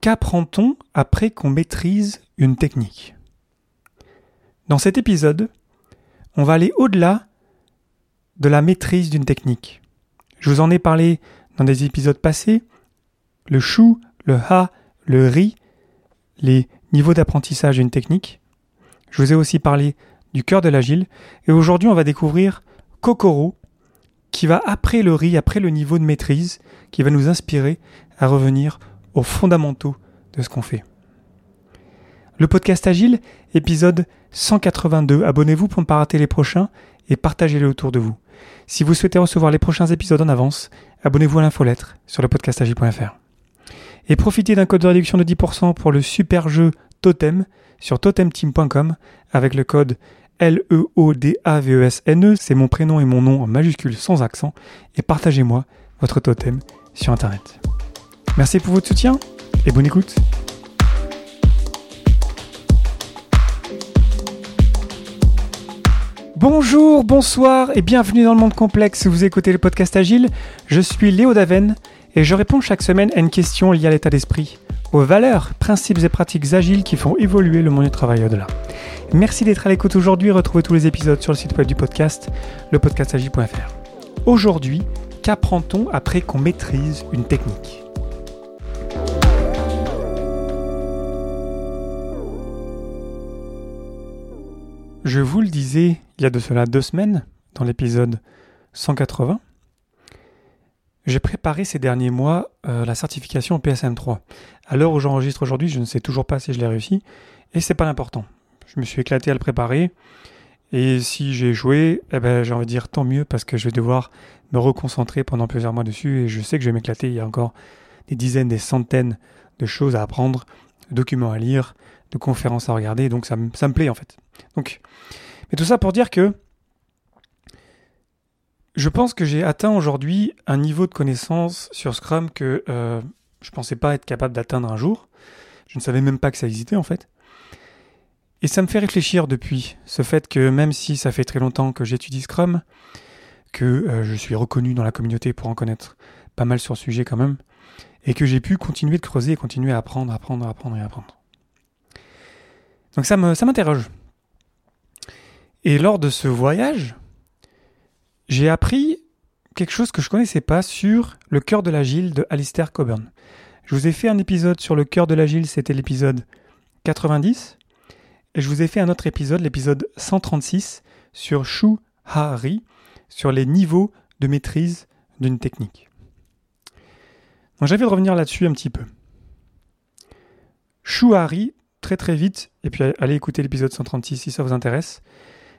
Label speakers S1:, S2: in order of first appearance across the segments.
S1: Qu'apprend-on après qu'on maîtrise une technique? Dans cet épisode, on va aller au-delà de la maîtrise d'une technique. Je vous en ai parlé dans des épisodes passés. Le chou, le ha, le ri, les niveaux d'apprentissage d'une technique. Je vous ai aussi parlé du cœur de l'agile. Et aujourd'hui, on va découvrir Kokoro, qui va après le riz, après le niveau de maîtrise, qui va nous inspirer à revenir aux fondamentaux de ce qu'on fait. Le podcast Agile, épisode 182. Abonnez-vous pour ne pas rater les prochains et partagez-les autour de vous. Si vous souhaitez recevoir les prochains épisodes en avance, abonnez-vous à l'infolettre sur le podcastagile.fr. Et profitez d'un code de réduction de 10% pour le super jeu Totem sur totemteam.com avec le code L-E-O-D-A-V-E-S-N-E, c'est mon prénom et mon nom en majuscule sans accent, et partagez-moi votre totem sur Internet. Merci pour votre soutien et bonne écoute. Bonjour, bonsoir et bienvenue dans le monde complexe. Vous écoutez le podcast Agile. Je suis Léo Daven et je réponds chaque semaine à une question liée à l'état d'esprit, aux valeurs, principes et pratiques agiles qui font évoluer le monde du travail au-delà. Merci d'être à l'écoute aujourd'hui. Retrouvez tous les épisodes sur le site web du podcast, lepodcastagile.fr. Aujourd'hui, qu'apprend-on après qu'on maîtrise une technique? Je vous le disais il y a de cela deux semaines, dans l'épisode 180, j'ai préparé ces derniers mois euh, la certification PSM3. À l'heure où j'enregistre aujourd'hui, je ne sais toujours pas si je l'ai réussi, et c'est pas l'important. Je me suis éclaté à le préparer. Et si j'ai joué, eh ben, j'ai envie de dire tant mieux parce que je vais devoir me reconcentrer pendant plusieurs mois dessus et je sais que je vais m'éclater. Il y a encore des dizaines, des centaines de choses à apprendre, de documents à lire, de conférences à regarder. Donc ça, me, ça me plaît en fait. Donc, mais tout ça pour dire que je pense que j'ai atteint aujourd'hui un niveau de connaissance sur Scrum que euh, je pensais pas être capable d'atteindre un jour. Je ne savais même pas que ça existait en fait. Et ça me fait réfléchir depuis ce fait que même si ça fait très longtemps que j'étudie Scrum, que euh, je suis reconnu dans la communauté pour en connaître pas mal sur le sujet quand même, et que j'ai pu continuer de creuser et continuer à apprendre, apprendre, apprendre et apprendre. Donc ça m'interroge. Et lors de ce voyage, j'ai appris quelque chose que je connaissais pas sur le cœur de l'agile de Alistair Coburn. Je vous ai fait un épisode sur le cœur de l'agile, c'était l'épisode 90. Et je vous ai fait un autre épisode, l'épisode 136, sur Shu Hari, sur les niveaux de maîtrise d'une technique. Donc j'avais de revenir là-dessus un petit peu. Shu très très vite, et puis allez écouter l'épisode 136 si ça vous intéresse.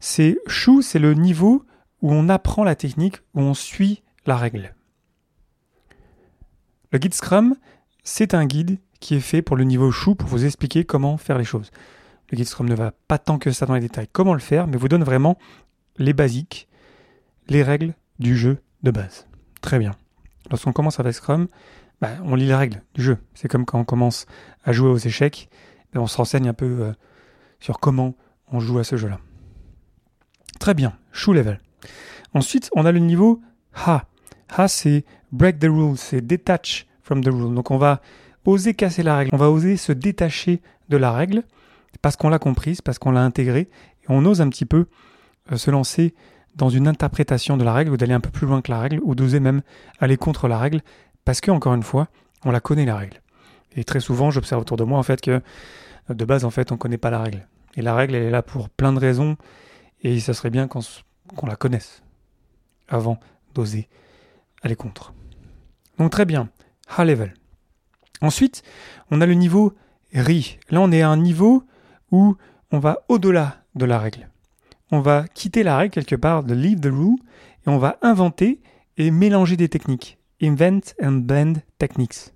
S1: C'est Shu, c'est le niveau où on apprend la technique, où on suit la règle. Le guide Scrum, c'est un guide qui est fait pour le niveau Shu pour vous expliquer comment faire les choses. Le guide Scrum ne va pas tant que ça dans les détails comment le faire, mais vous donne vraiment les basiques, les règles du jeu de base. Très bien. Lorsqu'on commence avec Scrum, bah, on lit les règles du jeu. C'est comme quand on commence à jouer aux échecs, on se renseigne un peu euh, sur comment on joue à ce jeu-là. Très bien, Shoe Level. Ensuite, on a le niveau Ha. Ha, c'est Break the Rule, c'est Detach from the Rule. Donc on va oser casser la règle, on va oser se détacher de la règle parce qu'on l'a comprise, parce qu'on l'a intégrée, et on ose un petit peu euh, se lancer dans une interprétation de la règle ou d'aller un peu plus loin que la règle ou d'oser même aller contre la règle parce que encore une fois, on la connaît la règle. Et très souvent, j'observe autour de moi en fait que de base en fait, on connaît pas la règle. Et la règle, elle est là pour plein de raisons et ça serait bien qu'on la connaisse avant d'oser aller contre. Donc très bien, high level. Ensuite, on a le niveau RI. Là, on est à un niveau où on va au-delà de la règle. On va quitter la règle quelque part, de leave the rule, et on va inventer et mélanger des techniques. Invent and blend techniques.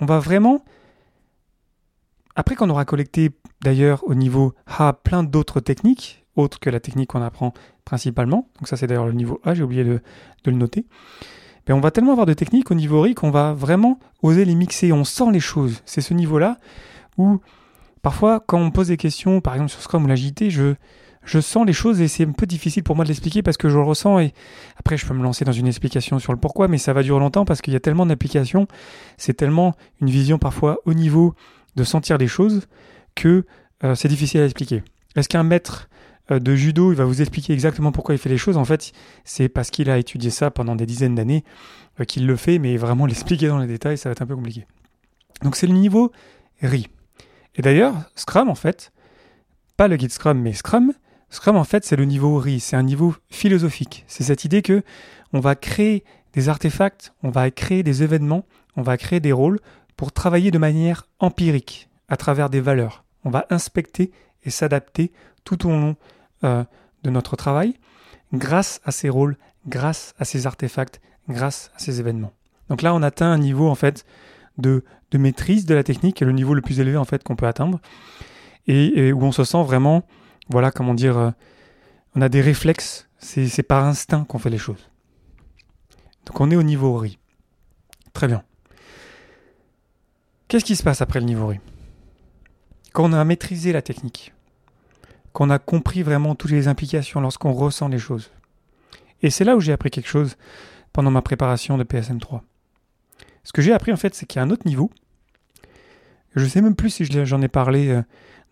S1: On va vraiment, après qu'on aura collecté d'ailleurs au niveau A plein d'autres techniques, autres que la technique qu'on apprend principalement, donc ça c'est d'ailleurs le niveau A, j'ai oublié de, le noter, mais on va tellement avoir de techniques au niveau RI qu'on va vraiment oser les mixer, on sent les choses. C'est ce niveau-là où Parfois, quand on pose des questions, par exemple sur Scrum ou l'agilité, je, je sens les choses et c'est un peu difficile pour moi de l'expliquer parce que je le ressens et après je peux me lancer dans une explication sur le pourquoi mais ça va durer longtemps parce qu'il y a tellement d'applications, c'est tellement une vision parfois au niveau de sentir les choses que euh, c'est difficile à expliquer. Est-ce qu'un maître euh, de judo, il va vous expliquer exactement pourquoi il fait les choses? En fait, c'est parce qu'il a étudié ça pendant des dizaines d'années euh, qu'il le fait, mais vraiment l'expliquer dans les détails, ça va être un peu compliqué. Donc c'est le niveau RI. Et d'ailleurs, Scrum en fait, pas le guide Scrum, mais Scrum, Scrum, en fait, c'est le niveau RI, c'est un niveau philosophique. C'est cette idée que on va créer des artefacts, on va créer des événements, on va créer des rôles pour travailler de manière empirique, à travers des valeurs. On va inspecter et s'adapter tout au long euh, de notre travail grâce à ces rôles, grâce à ces artefacts, grâce à ces événements. Donc là, on atteint un niveau en fait de, de maîtrise de la technique, le niveau le plus élevé en fait qu'on peut atteindre, et où on se sent vraiment voilà, comment dire, euh, on a des réflexes, c'est par instinct qu'on fait les choses. Donc on est au niveau riz. Très bien. Qu'est-ce qui se passe après le niveau riz Quand on a maîtrisé la technique, qu'on a compris vraiment toutes les implications lorsqu'on ressent les choses. Et c'est là où j'ai appris quelque chose pendant ma préparation de PSM 3. Ce que j'ai appris en fait, c'est qu'il y a un autre niveau. Je sais même plus si j'en ai parlé euh,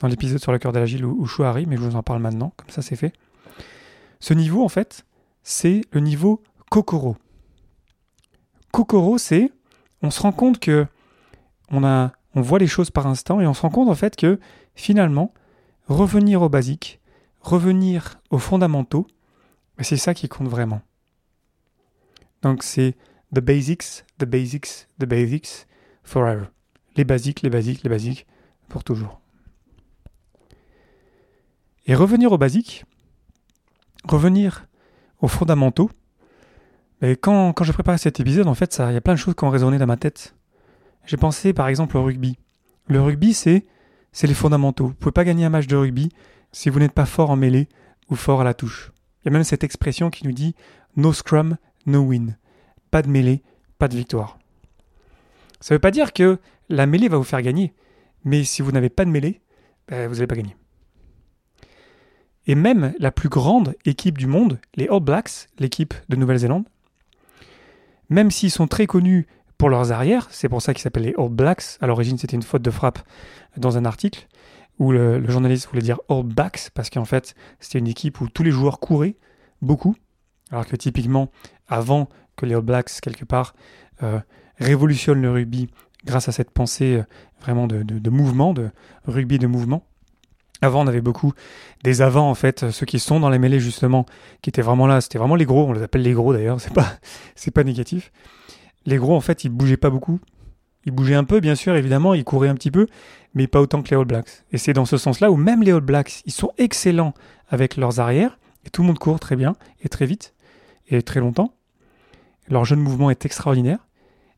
S1: dans l'épisode sur le cœur de l'agile ou, ou mais je vous en parle maintenant, comme ça c'est fait. Ce niveau, en fait, c'est le niveau Kokoro. Kokoro, c'est on se rend compte que on, a, on voit les choses par instant et on se rend compte en fait que finalement, revenir aux basiques, revenir aux fondamentaux, c'est ça qui compte vraiment. Donc c'est the basics, the basics, the basics forever. Les basiques, les basiques, les basiques pour toujours. Et revenir aux basiques, revenir aux fondamentaux. Quand, quand je préparais cet épisode, en fait, il y a plein de choses qui ont résonné dans ma tête. J'ai pensé par exemple au rugby. Le rugby, c'est c'est les fondamentaux. Vous pouvez pas gagner un match de rugby si vous n'êtes pas fort en mêlée ou fort à la touche. Il y a même cette expression qui nous dit no scrum, no win. Pas de mêlée, pas de victoire. Ça ne veut pas dire que la mêlée va vous faire gagner, mais si vous n'avez pas de mêlée, ben, vous n'allez pas gagner. Et même la plus grande équipe du monde, les All Blacks, l'équipe de Nouvelle-Zélande, même s'ils sont très connus pour leurs arrières, c'est pour ça qu'ils s'appellent les All Blacks, à l'origine c'était une faute de frappe dans un article, où le, journaliste voulait dire All Backs, parce qu'en fait c'était une équipe où tous les joueurs couraient beaucoup, alors que typiquement, avant que les All Blacks, quelque part, euh, révolutionnent le rugby grâce à cette pensée euh, vraiment de mouvement, de rugby de mouvement, avant, on avait beaucoup des avants, en fait, ceux qui sont dans les mêlées, justement, qui étaient vraiment là. C'était vraiment les gros, on les appelle les gros d'ailleurs, c'est pas, pas négatif. Les gros, en fait, ils bougeaient pas beaucoup. Ils bougeaient un peu, bien sûr, évidemment, ils couraient un petit peu, mais pas autant que les All Blacks. Et c'est dans ce sens-là où même les All Blacks, ils sont excellents avec leurs arrières, et tout le monde court très bien, et très vite, et très longtemps. Leur jeu de mouvement est extraordinaire,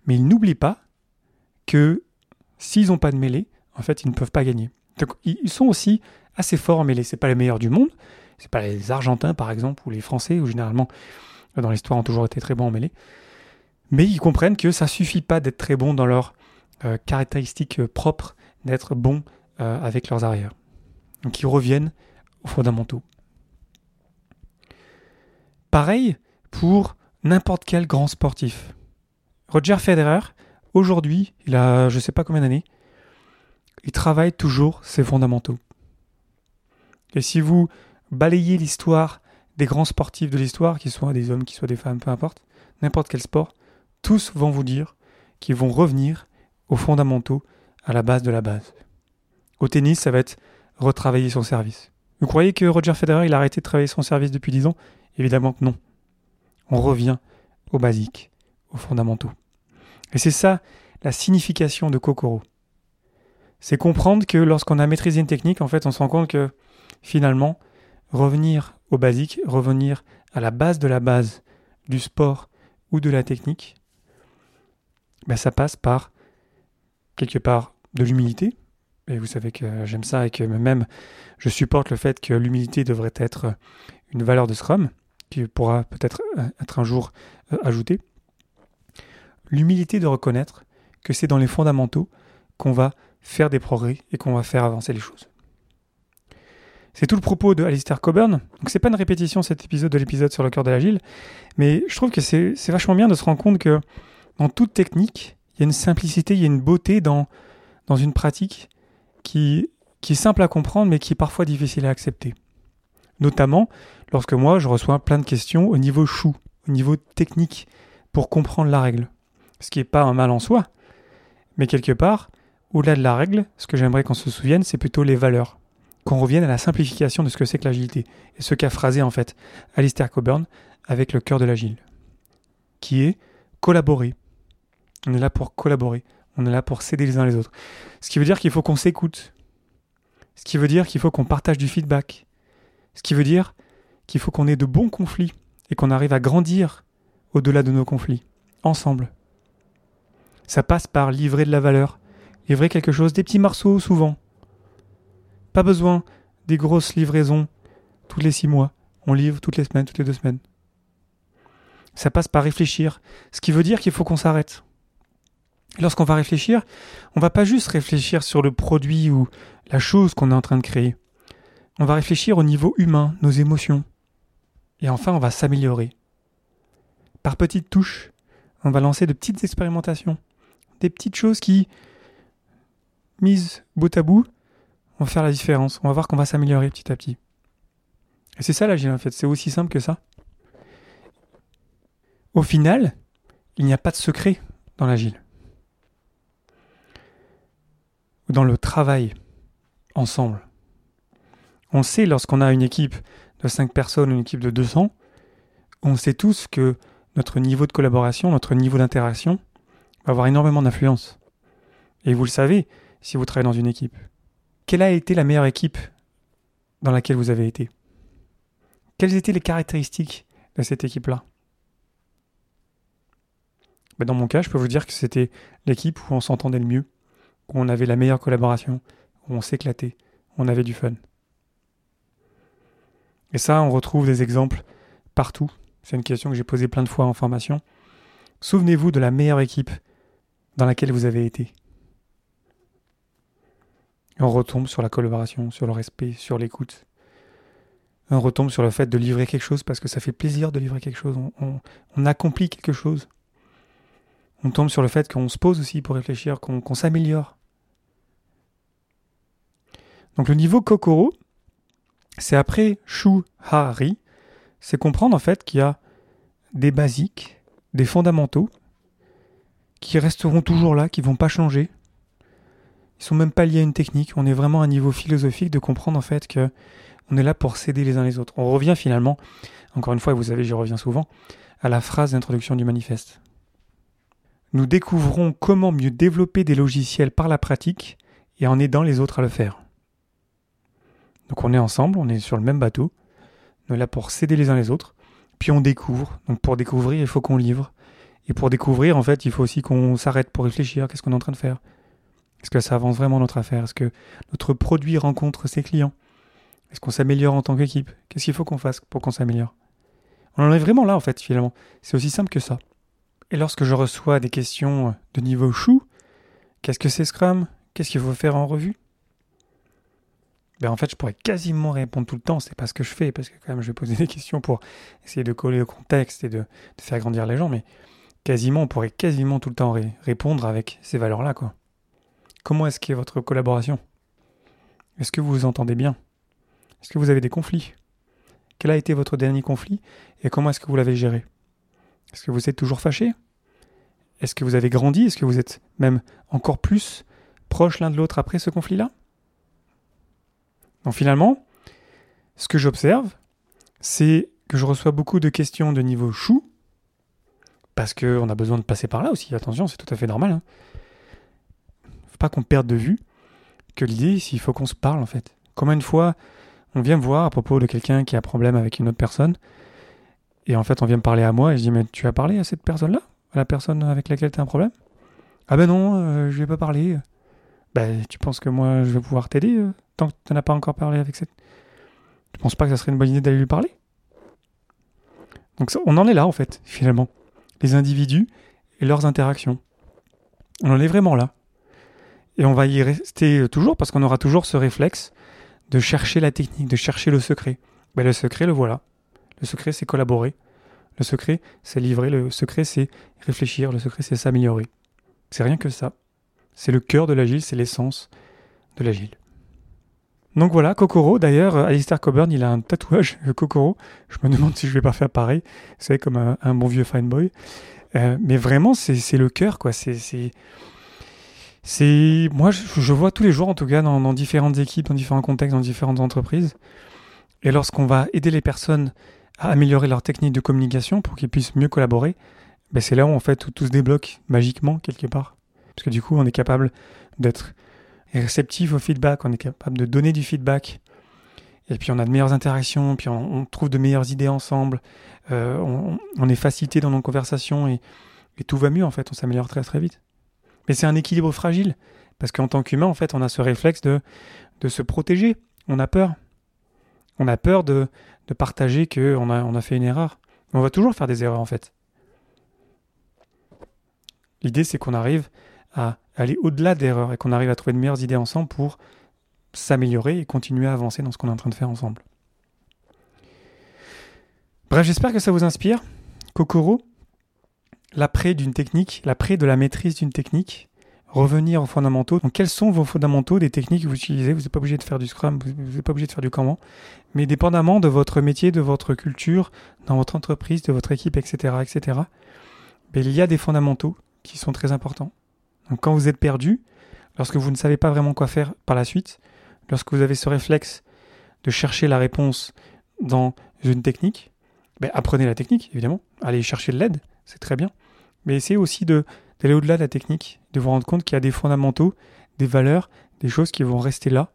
S1: mais ils n'oublient pas que s'ils n'ont pas de mêlée, en fait, ils ne peuvent pas gagner. Donc, ils sont aussi assez forts mais mêlée. C'est pas les meilleurs du monde. C'est pas les Argentins, par exemple, ou les Français, ou généralement, dans l'histoire, ont toujours été très bons en mêlée. Mais ils comprennent que ça suffit pas d'être très bon dans leurs euh, caractéristiques euh, propres, d'être bon euh, avec leurs arrières. Donc, ils reviennent aux fondamentaux. Pareil pour n'importe quel grand sportif. Roger Federer, aujourd'hui, il a je sais pas combien d'années, il travaille toujours ses fondamentaux. Et si vous balayez l'histoire des grands sportifs de l'histoire, qu'ils soient des hommes, qu'ils soient des femmes, peu importe, n'importe quel sport, tous vont vous dire qu'ils vont revenir aux fondamentaux, à la base de la base. Au tennis, ça va être retravailler son service. Vous croyez que Roger Federer, il a arrêté de travailler son service depuis 10 ans? Évidemment que non. On revient aux basiques, aux fondamentaux. Et c'est ça la signification de Kokoro c'est comprendre que lorsqu'on a maîtrisé une technique, en fait, on se rend compte que finalement, revenir au basique, revenir à la base de la base du sport ou de la technique, ben ça passe par quelque part de l'humilité. Et vous savez que j'aime ça et que même je supporte le fait que l'humilité devrait être une valeur de Scrum qui pourra peut-être être un jour euh, ajoutée. L'humilité de reconnaître que c'est dans les fondamentaux qu'on va faire des progrès et qu'on va faire avancer les choses. C'est tout le propos de Alistair Coburn. Donc c'est pas une répétition cet épisode de l'épisode sur le cœur de l'agile, mais je trouve que c'est vachement bien de se rendre compte que dans toute technique, il y a une simplicité, il y a une beauté dans, une pratique qui, qui est simple à comprendre, mais qui est parfois difficile à accepter. Notamment lorsque moi, je reçois plein de questions au niveau chou, au niveau technique, pour comprendre la règle. Ce qui n'est pas un mal en soi, mais quelque part, au-delà de la règle, ce que j'aimerais qu'on se souvienne, c'est plutôt les valeurs. Qu'on revienne à la simplification de ce que c'est que l'agilité, et ce qu'a phrasé en fait Alistair Coburn avec le cœur de l'agile, qui est collaborer. On est là pour collaborer, on est là pour s'aider les uns les autres. Ce qui veut dire qu'il faut qu'on s'écoute, ce qui veut dire qu'il faut qu'on partage du feedback, ce qui veut dire qu'il faut qu'on ait de bons conflits et qu'on arrive à grandir au-delà de nos conflits, ensemble. Ça passe par livrer de la valeur, livrer quelque chose, des petits morceaux souvent. Pas besoin des grosses livraisons tous les six mois. On livre toutes les semaines, toutes les deux semaines. Ça passe par réfléchir, ce qui veut dire qu'il faut qu'on s'arrête. Lorsqu'on va réfléchir, on va pas juste réfléchir sur le produit ou la chose qu'on est en train de créer. On va réfléchir au niveau humain, nos émotions. Et enfin, on va s'améliorer. Par petites touches, on va lancer de petites expérimentations. Des petites choses qui, mises bout à bout, vont faire la différence. On va voir qu'on va s'améliorer petit à petit. Et c'est ça l'agile en fait, c'est aussi simple que ça. Au final, il n'y a pas de secret dans l'agile. Ou dans le travail ensemble. On sait lorsqu'on a une équipe de 5 personnes, une équipe de 200, on sait tous que notre niveau de collaboration, notre niveau d'interaction avoir énormément d'influence. Et vous le savez si vous travaillez dans une équipe. Quelle a été la meilleure équipe dans laquelle vous avez été? Quelles étaient les caractéristiques de cette équipe-là? Ben, Dans mon cas, je peux vous dire que c'était l'équipe où on s'entendait le mieux, où on avait la meilleure collaboration, où on s'éclatait, où on avait du fun. Et ça, on retrouve des exemples partout. C'est une question que j'ai posée plein de fois en formation. Souvenez-vous de la meilleure équipe dans laquelle vous avez été. on retombe sur la collaboration, sur le respect, sur l'écoute. On retombe sur le fait de livrer quelque chose parce que ça fait plaisir de livrer quelque chose. On, accomplit quelque chose. On tombe sur le fait qu'on se pose aussi pour réfléchir, qu'on s'améliore. Donc le niveau Kokoro, c'est après Shu Ha-Ri, c'est comprendre en fait qu'il y a des basiques, des fondamentaux, qui resteront toujours là, qui vont pas changer. Ils sont même pas liés à une technique. On est vraiment à un niveau philosophique de comprendre en fait que on est là pour s'aider les uns les autres. On revient finalement, encore une fois, vous savez, j'y reviens souvent, à la phrase d'introduction du manifeste. Nous découvrons comment mieux développer des logiciels par la pratique et en aidant les autres à le faire. Donc on est ensemble, on est sur le même bateau, on est là pour s'aider les uns les autres, puis on découvre. Donc pour découvrir, il faut qu'on livre. Et pour découvrir, en fait, il faut aussi qu'on s'arrête pour réfléchir, qu'est-ce qu'on est en train de faire? Est-ce que ça avance vraiment notre affaire? Est-ce que notre produit rencontre ses clients? Est-ce qu'on s'améliore en tant qu'équipe? Qu'est-ce qu'il faut qu'on fasse pour qu'on s'améliore? On en est vraiment là, en fait, finalement. C'est aussi simple que ça. Et lorsque je reçois des questions de niveau chou, qu'est-ce que c'est Scrum? Qu'est-ce qu'il faut faire en revue? Ben en fait, je pourrais quasiment répondre tout le temps. C'est pas ce que je fais, parce que quand même, je vais poser des questions pour essayer de coller le contexte et de, de faire grandir les gens. Mais quasiment, on pourrait quasiment tout le temps répondre avec ces valeurs-là, quoi. Comment est-ce qu'est votre collaboration? Est-ce que vous vous entendez bien? Est-ce que vous avez des conflits? Quel a été votre dernier conflit et comment est-ce que vous l'avez géré? Est-ce que vous êtes toujours fâché Est-ce que vous avez grandi? Est-ce que vous êtes même encore plus proches l'un de l'autre après ce conflit-là? Donc finalement, ce que j'observe, c'est que je reçois beaucoup de questions de niveau chou, parce qu'on a besoin de passer par là aussi. Attention, c'est tout à fait normal. Hein. Faut pas qu'on perde de vue que l'idée, qu'il faut qu'on se parle en fait. Combien de fois on vient me voir à propos de quelqu'un qui a un problème avec une autre personne, et en fait on vient me parler à moi et je dis mais tu as parlé à cette personne-là, à la personne avec laquelle tu as un problème? Ah ben non, euh, je vais pas parler. Ben tu penses que moi je vais pouvoir t'aider euh, tant que tu n'as pas encore parlé avec cette? Tu penses pas que ça serait une bonne idée d'aller lui parler? Donc on en est là en fait finalement les individus et leurs interactions. On en est vraiment là. Et on va y rester toujours parce qu'on aura toujours ce réflexe de chercher la technique, de chercher le secret. Ben, le secret, le voilà. Le secret, c'est collaborer. Le secret, c'est livrer. Le secret, c'est réfléchir. Le secret, c'est s'améliorer. C'est rien que ça. C'est le cœur de l'agile, c'est l'essence de l'agile. Donc voilà, Kokoro. D'ailleurs, Alistair Coburn, il a un tatouage Kokoro. Je me demande si je vais pas faire pareil. C'est comme un, bon vieux fine boy. Euh, mais vraiment, c'est le cœur, quoi. C'est c'est moi je, vois tous les jours en tout cas dans, différentes équipes, dans différents contextes, dans différentes entreprises. Et lorsqu'on va aider les personnes à améliorer leur technique de communication pour qu'ils puissent mieux collaborer, ben c'est là où en fait tout se débloque magiquement quelque part. Parce que du coup on est capable d'être réceptif au feedback, on est capable de donner du feedback. Et puis on a de meilleures interactions, puis on, trouve de meilleures idées ensemble, euh, on, est facilité dans nos conversations et, et tout va mieux en fait, on s'améliore très très vite. Mais c'est un équilibre fragile, parce qu'en tant qu'humain, en fait, on a ce réflexe de, de se protéger. On a peur. On a peur de, de partager qu'on a, on a fait une erreur. On va toujours faire des erreurs, en fait. L'idée, c'est qu'on arrive à aller au-delà d'erreurs et qu'on arrive à trouver de meilleures idées ensemble pour s'améliorer et continuer à avancer dans ce qu'on est en train de faire ensemble. Bref, j'espère que ça vous inspire. Kokoro, l'après d'une technique, l'après de la maîtrise d'une technique, revenir aux fondamentaux. Donc, quels sont vos fondamentaux des techniques que vous utilisez? Vous n'êtes pas obligé de faire du Scrum, vous n'êtes pas obligé de faire du Kanban, mais dépendamment de votre métier, de votre culture, dans votre entreprise, de votre équipe, etc., etc. Mais il y a des fondamentaux qui sont très importants. Donc, quand vous êtes perdu, lorsque vous ne savez pas vraiment quoi faire par la suite, lorsque vous avez ce réflexe de chercher la réponse dans une technique, ben, apprenez la technique, évidemment. Allez chercher de l'aide, c'est très bien mais essayez aussi d'aller au-delà de la technique, de vous rendre compte qu'il y a des fondamentaux, des valeurs, des choses qui vont rester là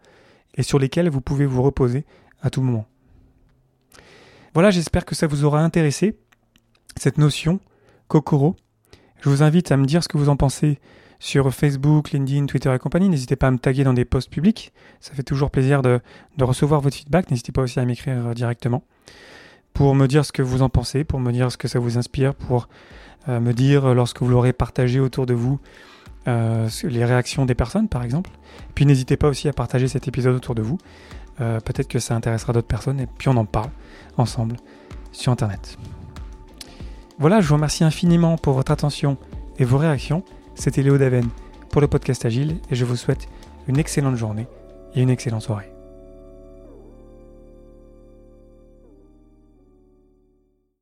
S1: et sur lesquelles vous pouvez vous reposer à tout moment. Voilà, j'espère que ça vous aura intéressé, cette notion Kokoro. Je vous invite à me dire ce que vous en pensez sur Facebook, LinkedIn, Twitter et compagnie. N'hésitez pas à me taguer dans des posts publics. Ça fait toujours plaisir de, recevoir votre feedback. N'hésitez pas aussi à m'écrire directement pour me dire ce que vous en pensez, pour me dire ce que ça vous inspire, pour me dire euh, lorsque vous l'aurez partagé autour de vous, euh, les réactions des personnes par exemple. Puis n'hésitez pas aussi à partager cet épisode autour de vous. Euh, peut-être que ça intéressera d'autres personnes et puis on en parle ensemble sur Internet. Voilà, je vous remercie infiniment pour votre attention et vos réactions. C'était Léo Daven pour le podcast Agile et je vous souhaite une excellente journée et une excellente soirée.